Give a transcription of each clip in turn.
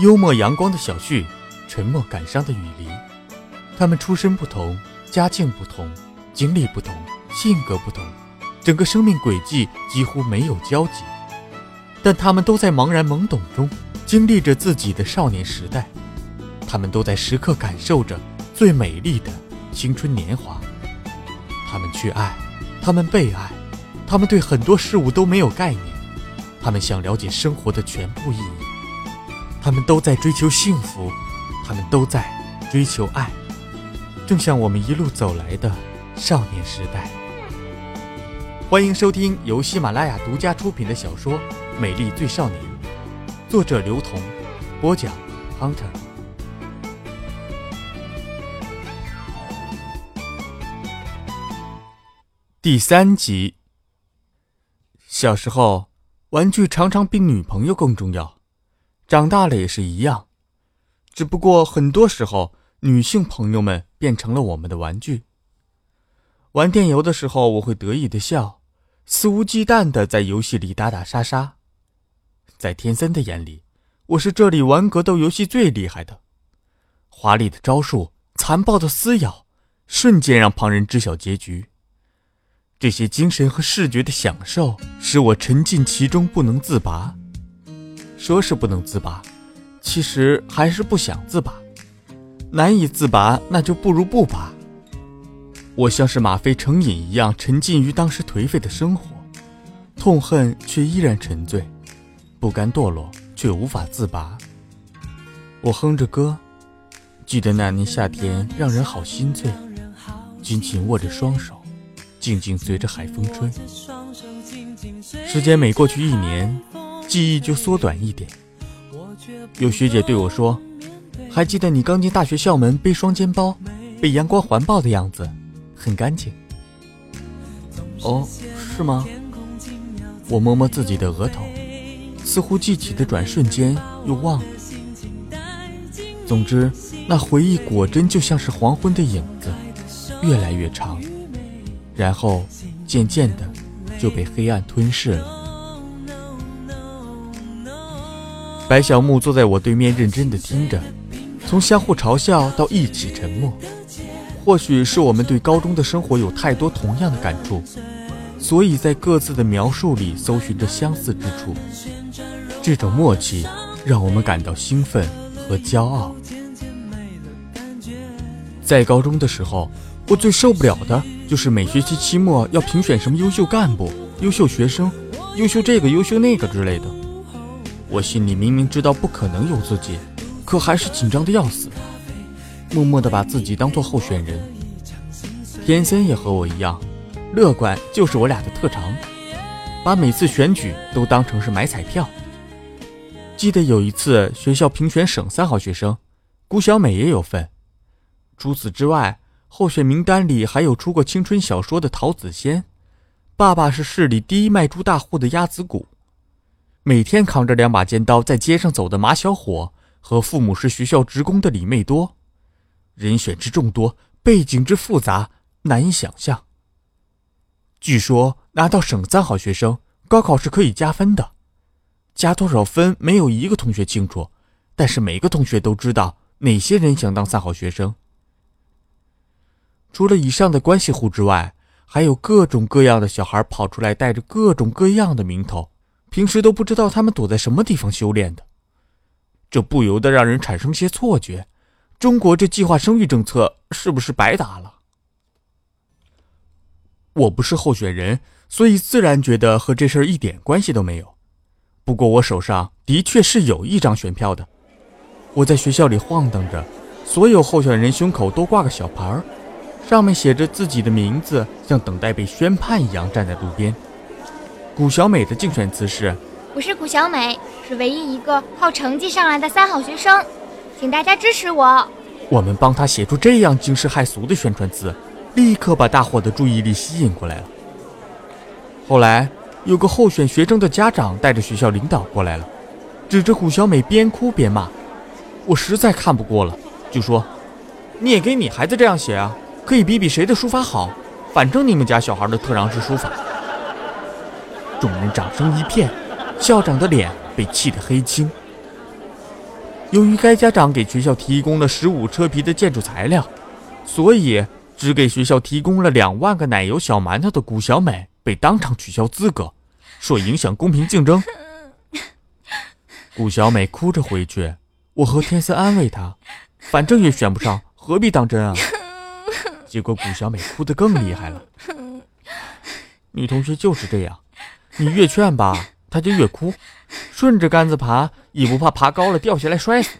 幽默阳光的小旭，沉默感伤的雨梨。他们出身不同，家境不同，经历不同，性格不同，整个生命轨迹几乎没有交集。但他们都在茫然懵懂中经历着自己的少年时代，他们都在时刻感受着最美丽的青春年华。他们去爱，他们被爱，他们对很多事物都没有概念，他们想了解生活的全部意义。他们都在追求幸福，他们都在追求爱，正像我们一路走来的少年时代。欢迎收听由喜马拉雅独家出品的小说《美丽最少年》，作者刘同，播讲 Hunter。第三集。小时候，玩具常常比女朋友更重要。长大了也是一样，只不过很多时候，女性朋友们变成了我们的玩具。玩电游的时候，我会得意的笑，肆无忌惮的在游戏里打打杀杀。在天森的眼里，我是这里玩格斗游戏最厉害的，华丽的招数，残暴的撕咬，瞬间让旁人知晓结局。这些精神和视觉的享受，使我沉浸其中不能自拔。说是不能自拔，其实还是不想自拔。难以自拔，那就不如不拔。我像是吗啡成瘾一样，沉浸于当时颓废的生活，痛恨却依然沉醉，不甘堕落却无法自拔。我哼着歌，记得那年夏天让人好心醉，紧紧握着双手，静静随着海风吹。时间每过去一年。记忆就缩短一点。有学姐对我说：“还记得你刚进大学校门背双肩包，被阳光环抱的样子，很干净。”哦，是吗？我摸摸自己的额头，似乎记起的转瞬间又忘了。总之，那回忆果真就像是黄昏的影子，越来越长，然后渐渐的就被黑暗吞噬了。白小木坐在我对面，认真的听着，从相互嘲笑到一起沉默。或许是我们对高中的生活有太多同样的感触，所以在各自的描述里搜寻着相似之处。这种默契让我们感到兴奋和骄傲。在高中的时候，我最受不了的就是每学期期末要评选什么优秀干部、优秀学生、优秀这个、优秀那个之类的。我心里明明知道不可能有自己，可还是紧张的要死，默默地把自己当做候选人。天森也和我一样，乐观就是我俩的特长，把每次选举都当成是买彩票。记得有一次学校评选省三好学生，谷小美也有份。除此之外，候选名单里还有出过青春小说的陶子仙，爸爸是市里第一卖猪大户的鸭子谷。每天扛着两把尖刀在街上走的马小伙和父母是学校职工的李妹多，人选之众多，背景之复杂，难以想象。据说拿到省三好学生，高考是可以加分的，加多少分没有一个同学清楚，但是每个同学都知道哪些人想当三好学生。除了以上的关系户之外，还有各种各样的小孩跑出来，带着各种各样的名头。平时都不知道他们躲在什么地方修炼的，这不由得让人产生些错觉：中国这计划生育政策是不是白打了？我不是候选人，所以自然觉得和这事儿一点关系都没有。不过我手上的确是有一张选票的。我在学校里晃荡着，所有候选人胸口都挂个小牌儿，上面写着自己的名字，像等待被宣判一样站在路边。古小美的竞选词是：“我是古小美，是唯一一个靠成绩上来的三好学生，请大家支持我。”我们帮他写出这样惊世骇俗的宣传词，立刻把大伙的注意力吸引过来了。后来，有个候选学生的家长带着学校领导过来了，指着古小美边哭边骂。我实在看不过了，就说：“你也给你孩子这样写啊，可以比比谁的书法好。反正你们家小孩的特长是书法。”众人掌声一片，校长的脸被气得黑青。由于该家长给学校提供了十五车皮的建筑材料，所以只给学校提供了两万个奶油小馒头的谷小美被当场取消资格，说影响公平竞争。谷小美哭着回去，我和天森安慰她，反正也选不上，何必当真啊？结果谷小美哭得更厉害了。女同学就是这样，你越劝吧，他就越哭，顺着杆子爬，也不怕爬高了掉下来摔死。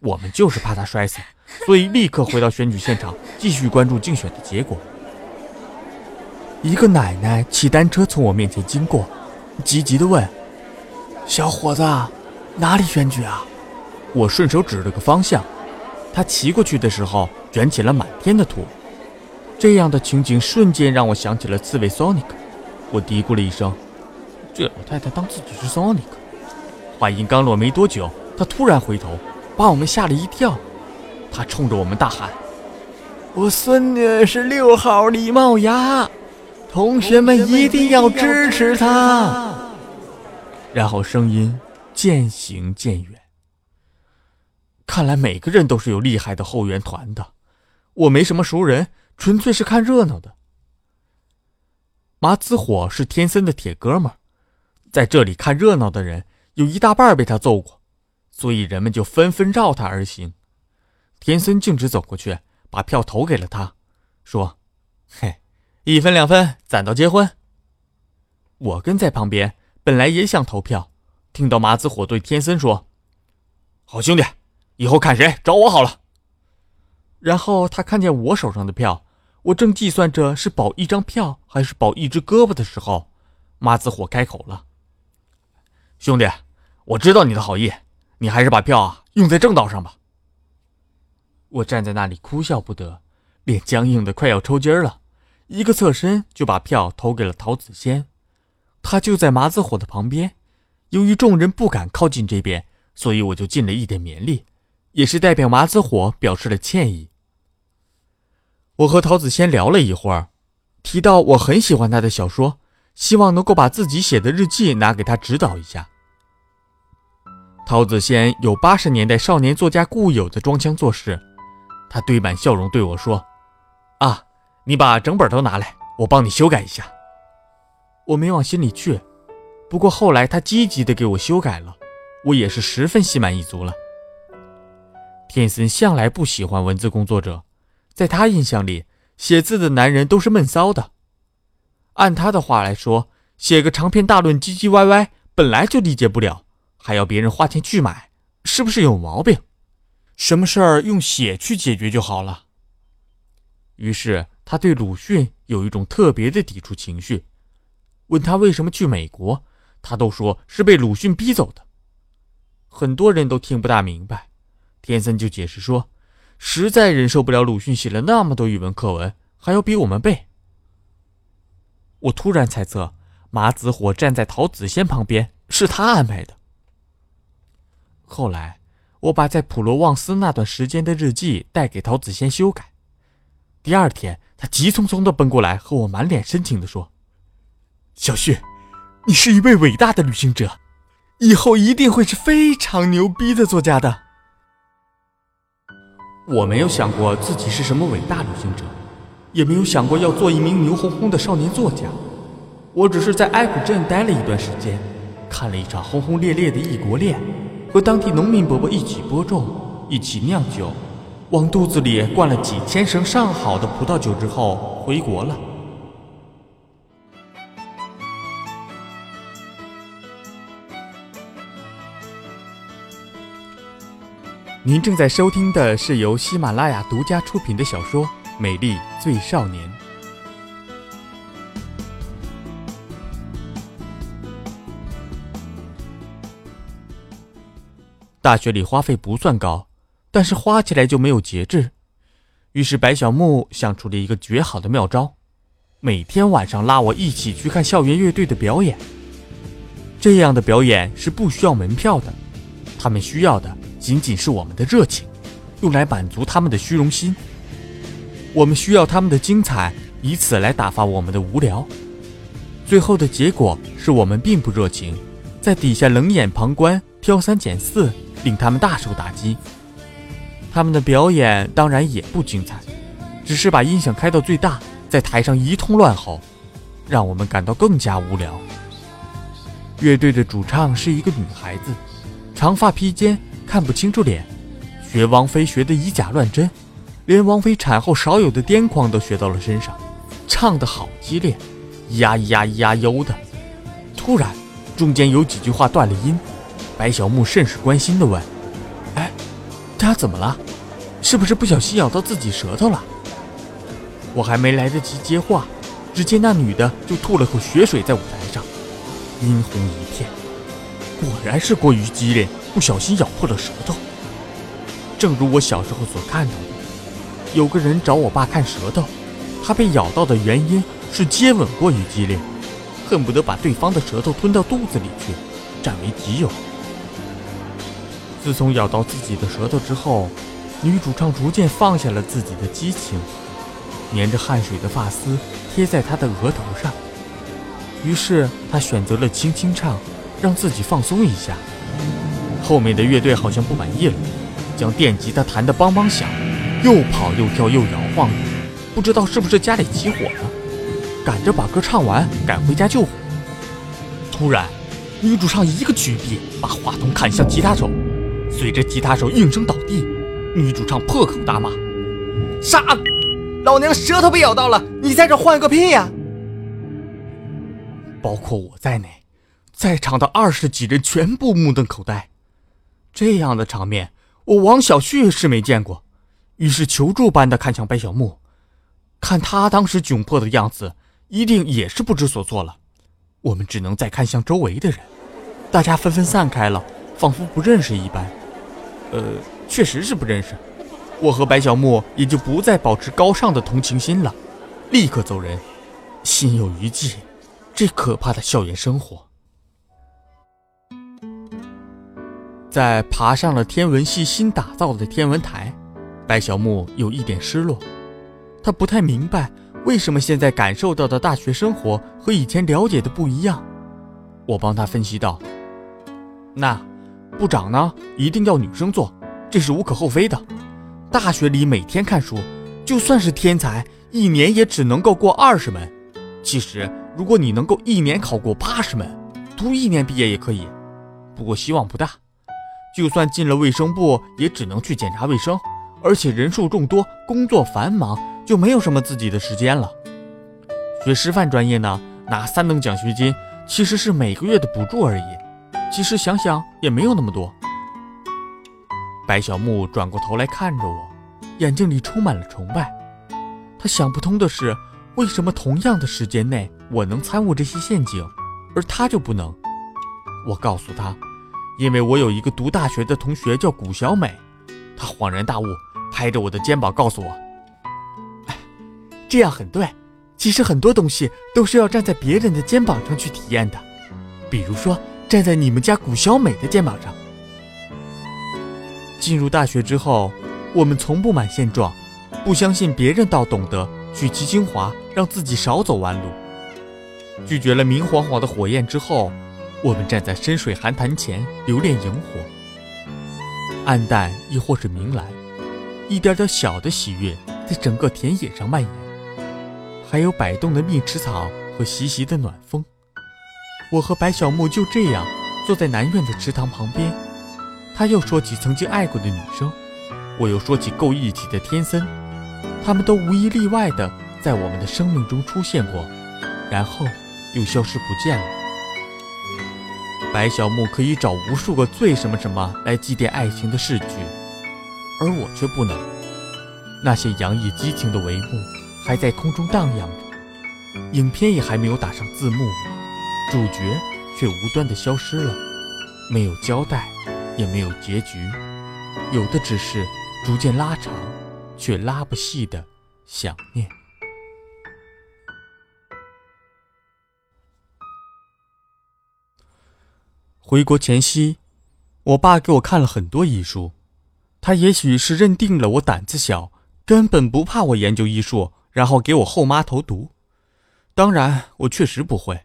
我们就是怕他摔死，所以立刻回到选举现场，继续关注竞选的结果。一个奶奶骑单车从我面前经过，急急地问：“小伙子，哪里选举啊？”我顺手指了个方向，她骑过去的时候卷起了满天的土。这样的情景瞬间让我想起了刺猬 Sonic，我嘀咕了一声：“这老太太当自己是 Sonic。”话音刚落没多久，她突然回头，把我们吓了一跳。她冲着我们大喊：“我孙女是六号李茂雅，同学们一定要支持她。”然后声音渐行渐远。看来每个人都是有厉害的后援团的，我没什么熟人。纯粹是看热闹的。麻子火是天森的铁哥们，在这里看热闹的人有一大半被他揍过，所以人们就纷纷绕他而行。天森径直走过去，把票投给了他，说：“嘿，一分两分，攒到结婚。”我跟在旁边，本来也想投票，听到麻子火对天森说：“好兄弟，以后看谁找我好了。”然后他看见我手上的票。我正计算着是保一张票还是保一只胳膊的时候，麻子火开口了：“兄弟，我知道你的好意，你还是把票啊用在正道上吧。”我站在那里哭笑不得，脸僵硬的快要抽筋了，一个侧身就把票投给了陶子仙，他就在麻子火的旁边。由于众人不敢靠近这边，所以我就尽了一点绵力，也是代表麻子火表示了歉意。我和陶子先聊了一会儿，提到我很喜欢他的小说，希望能够把自己写的日记拿给他指导一下。陶子先有八十年代少年作家固有的装腔作势，他堆满笑容对我说：“啊，你把整本都拿来，我帮你修改一下。”我没往心里去，不过后来他积极的给我修改了，我也是十分心满意足了。天森向来不喜欢文字工作者。在他印象里，写字的男人都是闷骚的。按他的话来说，写个长篇大论唧唧歪歪本来就理解不了，还要别人花钱去买，是不是有毛病？什么事儿用写去解决就好了。于是他对鲁迅有一种特别的抵触情绪。问他为什么去美国，他都说是被鲁迅逼走的。很多人都听不大明白，天森就解释说。实在忍受不了鲁迅写了那么多语文课文，还要逼我们背。我突然猜测，马子火站在陶子仙旁边是他安排的。后来，我把在普罗旺斯那段时间的日记带给陶子仙修改。第二天，他急匆匆地奔过来，和我满脸深情地说：“小旭，你是一位伟大的旅行者，以后一定会是非常牛逼的作家的。”我没有想过自己是什么伟大旅行者，也没有想过要做一名牛哄哄的少年作家。我只是在埃普镇待了一段时间，看了一场轰轰烈烈的异国恋，和当地农民伯伯一起播种，一起酿酒，往肚子里灌了几千升上好的葡萄酒之后回国了。您正在收听的是由喜马拉雅独家出品的小说《美丽最少年》。大学里花费不算高，但是花起来就没有节制。于是白小木想出了一个绝好的妙招，每天晚上拉我一起去看校园乐队的表演。这样的表演是不需要门票的，他们需要的。仅仅是我们的热情，用来满足他们的虚荣心。我们需要他们的精彩，以此来打发我们的无聊。最后的结果是我们并不热情，在底下冷眼旁观、挑三拣四，令他们大受打击。他们的表演当然也不精彩，只是把音响开到最大，在台上一通乱吼，让我们感到更加无聊。乐队的主唱是一个女孩子，长发披肩，看不清楚脸，学王菲学的以假乱真，连王菲产后少有的癫狂都学到了身上，唱得好激烈，呀呀呀哟的。突然，中间有几句话断了音，白小木甚是关心地问：“哎，他怎么了？是不是不小心咬到自己舌头了？”我还没来得及接话，只见那女的就吐了口血水在舞台上。殷红一片，果然是过于激烈，不小心咬破了舌头。正如我小时候所看到的，有个人找我爸看舌头，他被咬到的原因是接吻过于激烈，恨不得把对方的舌头吞到肚子里去，占为己有。自从咬到自己的舌头之后，女主唱逐渐放下了自己的激情，粘着汗水的发丝贴在她的额头上。于是他选择了轻轻唱，让自己放松一下。后面的乐队好像不满意了，将电吉他弹得梆梆响，又跑又跳又摇晃的，不知道是不是家里起火了。赶着把歌唱完，赶回家救火。突然，女主唱一个举臂，把话筒砍向吉他手，随着吉他手应声倒地，女主唱破口大骂：“傻，老娘舌头被咬到了，你在这换个屁呀！”包括我在内，在场的二十几人全部目瞪口呆。这样的场面，我王小旭是没见过，于是求助般的看向白小木，看他当时窘迫的样子，一定也是不知所措了。我们只能再看向周围的人，大家纷纷散开了，仿佛不认识一般。呃，确实是不认识。我和白小木也就不再保持高尚的同情心了，立刻走人，心有余悸。这可怕的校园生活，在爬上了天文系新打造的天文台，白小木有一点失落。他不太明白为什么现在感受到的大学生活和以前了解的不一样。我帮他分析道：“那部长呢，一定要女生做，这是无可厚非的。大学里每天看书，就算是天才，一年也只能够过二十门。其实。”如果你能够一年考过八十门，读一年毕业也可以，不过希望不大。就算进了卫生部，也只能去检查卫生，而且人数众多，工作繁忙，就没有什么自己的时间了。学师范专业呢，拿三等奖学金，其实是每个月的补助而已。其实想想也没有那么多。白小木转过头来看着我，眼睛里充满了崇拜。他想不通的是。为什么同样的时间内，我能参悟这些陷阱，而他就不能？我告诉他，因为我有一个读大学的同学叫古小美。他恍然大悟，拍着我的肩膀告诉我：“这样很对。其实很多东西都是要站在别人的肩膀上去体验的，比如说站在你们家古小美的肩膀上。”进入大学之后，我们从不满现状，不相信别人倒懂得。取其精华，让自己少走弯路。拒绝了明晃晃的火焰之后，我们站在深水寒潭前留恋萤火，暗淡亦或是明蓝，一点点小的喜悦在整个田野上蔓延。还有摆动的蜜池草和习习的暖风。我和白小木就这样坐在南院的池塘旁边，他又说起曾经爱过的女生，我又说起够义气的天森。他们都无一例外的在我们的生命中出现过，然后又消失不见了。白小木可以找无数个最什么什么来祭奠爱情的逝去，而我却不能。那些洋溢激情的帷幕还在空中荡漾着，影片也还没有打上字幕，主角却无端的消失了，没有交代，也没有结局，有的只是逐渐拉长。却拉不细的想念。回国前夕，我爸给我看了很多医书，他也许是认定了我胆子小，根本不怕我研究医术，然后给我后妈投毒。当然，我确实不会。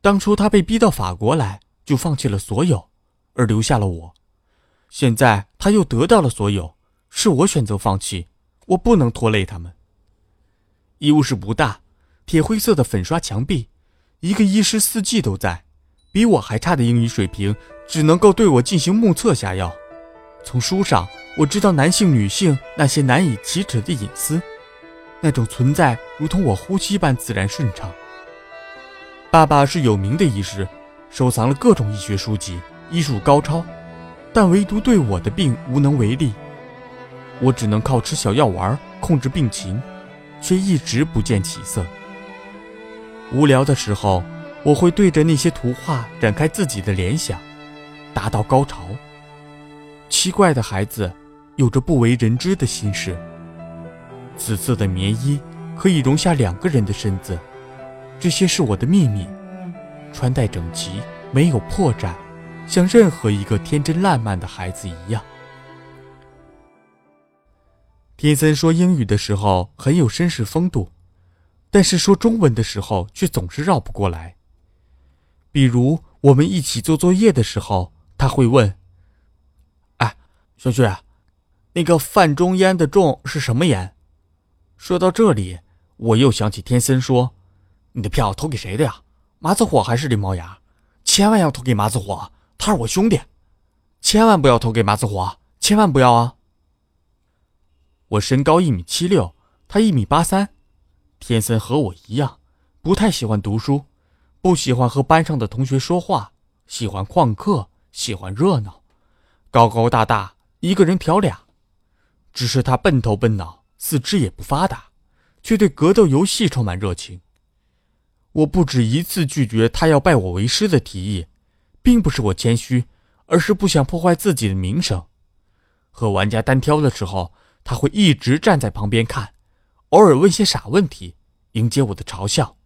当初他被逼到法国来，就放弃了所有，而留下了我。现在他又得到了所有，是我选择放弃，我不能拖累他们。医务室不大，铁灰色的粉刷墙壁，一个医师四季都在，比我还差的英语水平，只能够对我进行目测下药。从书上我知道男性、女性那些难以启齿的隐私，那种存在如同我呼吸般自然顺畅。爸爸是有名的医师，收藏了各种医学书籍，医术高超，但唯独对我的病无能为力。我只能靠吃小药丸控制病情。却一直不见起色。无聊的时候，我会对着那些图画展开自己的联想，达到高潮。奇怪的孩子，有着不为人知的心事。紫色的棉衣可以容下两个人的身子，这些是我的秘密。穿戴整齐，没有破绽，像任何一个天真烂漫的孩子一样。天森说英语的时候很有绅士风度，但是说中文的时候却总是绕不过来。比如我们一起做作业的时候，他会问：“哎，小旭，那个范中烟的中是什么烟？”说到这里，我又想起天森说：“你的票投给谁的呀？麻子火还是林毛牙？千万要投给麻子火，他是我兄弟，千万不要投给麻子火，千万不要啊！”我身高一米七六，他一米八三。天森和我一样，不太喜欢读书，不喜欢和班上的同学说话，喜欢旷课，喜欢热闹。高高大大，一个人挑俩。只是他笨头笨脑，四肢也不发达，却对格斗游戏充满热情。我不止一次拒绝他要拜我为师的提议，并不是我谦虚，而是不想破坏自己的名声。和玩家单挑的时候。他会一直站在旁边看，偶尔问些傻问题，迎接我的嘲笑。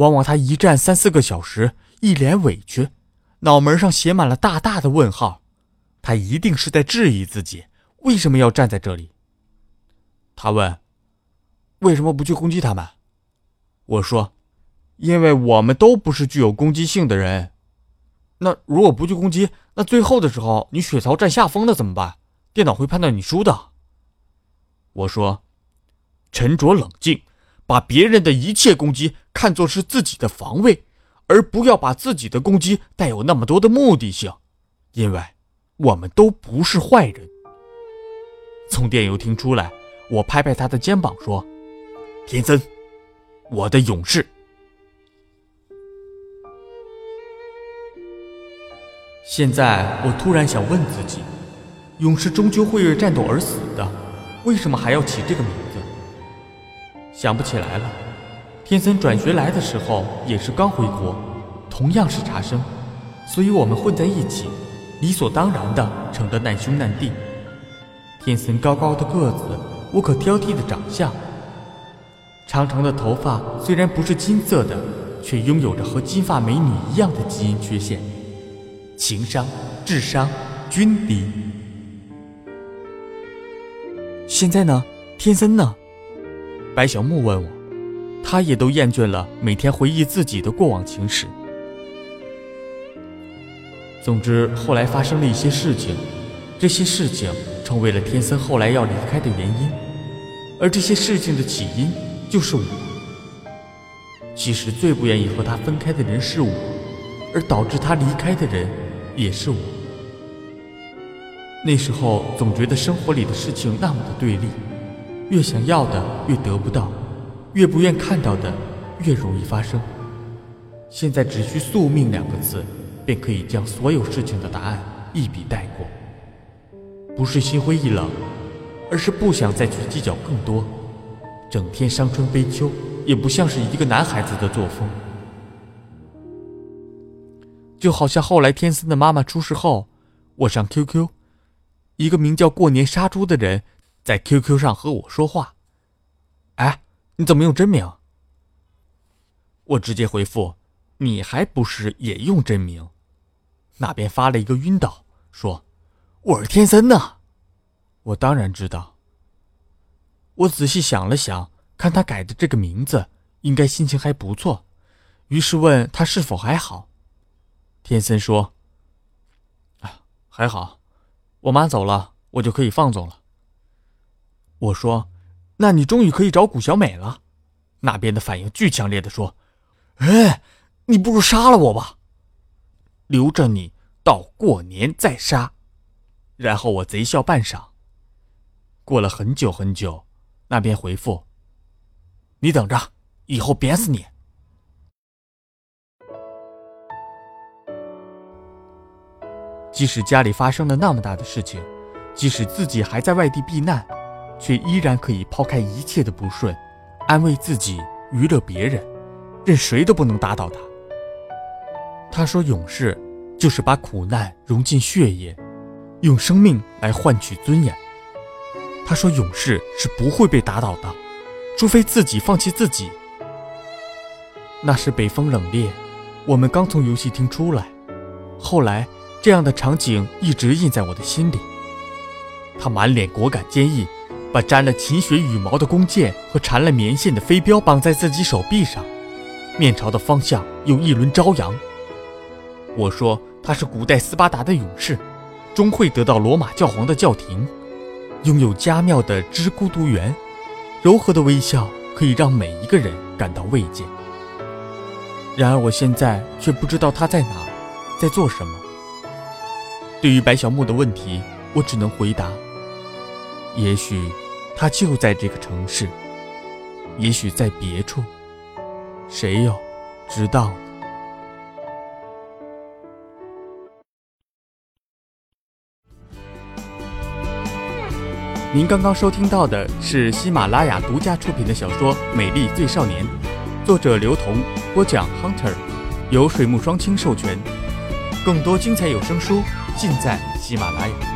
往往他一站三四个小时，一脸委屈，脑门上写满了大大的问号。他一定是在质疑自己为什么要站在这里。他问：“为什么不去攻击他们？”我说：“因为我们都不是具有攻击性的人。那如果不去攻击，那最后的时候你血槽占下风了怎么办？电脑会判断你输的。”我说：“沉着冷静，把别人的一切攻击看作是自己的防卫，而不要把自己的攻击带有那么多的目的性，因为我们都不是坏人。”从电游厅出来，我拍拍他的肩膀说：“田森，我的勇士。”现在我突然想问自己：勇士终究会为战斗而死的。为什么还要起这个名字？想不起来了。天森转学来的时候也是刚回国，同样是茶生，所以我们混在一起，理所当然的成了难兄难弟。天森高高的个子，无可挑剔的长相，长长的头发虽然不是金色的，却拥有着和金发美女一样的基因缺陷，情商、智商均低。现在呢？天森呢？白小木问我，他也都厌倦了每天回忆自己的过往情史。总之，后来发生了一些事情，这些事情成为了天森后来要离开的原因，而这些事情的起因就是我。其实最不愿意和他分开的人是我，而导致他离开的人也是我。那时候总觉得生活里的事情那么的对立，越想要的越得不到，越不愿看到的越容易发生。现在只需“宿命”两个字，便可以将所有事情的答案一笔带过。不是心灰意冷，而是不想再去计较更多。整天伤春悲秋，也不像是一个男孩子的作风。就好像后来天森的妈妈出事后，我上 QQ。一个名叫“过年杀猪”的人在 QQ 上和我说话。哎，你怎么用真名？我直接回复：“你还不是也用真名？”那边发了一个晕倒，说：“我是天森呢。”我当然知道。我仔细想了想，看他改的这个名字，应该心情还不错，于是问他是否还好。天森说：“啊，还好。”我妈走了，我就可以放纵了。我说：“那你终于可以找古小美了。”那边的反应巨强烈的说：“哎，你不如杀了我吧，留着你到过年再杀。”然后我贼笑半晌。过了很久很久，那边回复：“你等着，以后扁死你。”即使家里发生了那么大的事情，即使自己还在外地避难，却依然可以抛开一切的不顺，安慰自己，娱乐别人，任谁都不能打倒他。他说：“勇士就是把苦难融进血液，用生命来换取尊严。”他说：“勇士是不会被打倒的，除非自己放弃自己。”那时北风冷冽，我们刚从游戏厅出来，后来。这样的场景一直印在我的心里。他满脸果敢坚毅，把沾了秦雪羽毛的弓箭和缠了棉线的飞镖绑在自己手臂上，面朝的方向有一轮朝阳。我说他是古代斯巴达的勇士，终会得到罗马教皇的教廷，拥有佳妙的知孤独园，柔和的微笑可以让每一个人感到慰藉。然而我现在却不知道他在哪，在做什么。对于白小木的问题，我只能回答：也许他就在这个城市，也许在别处，谁又知道呢？您刚刚收听到的是喜马拉雅独家出品的小说《美丽最少年》，作者刘同，播讲 Hunter，由水木双清授权。更多精彩有声书。尽在喜马拉雅。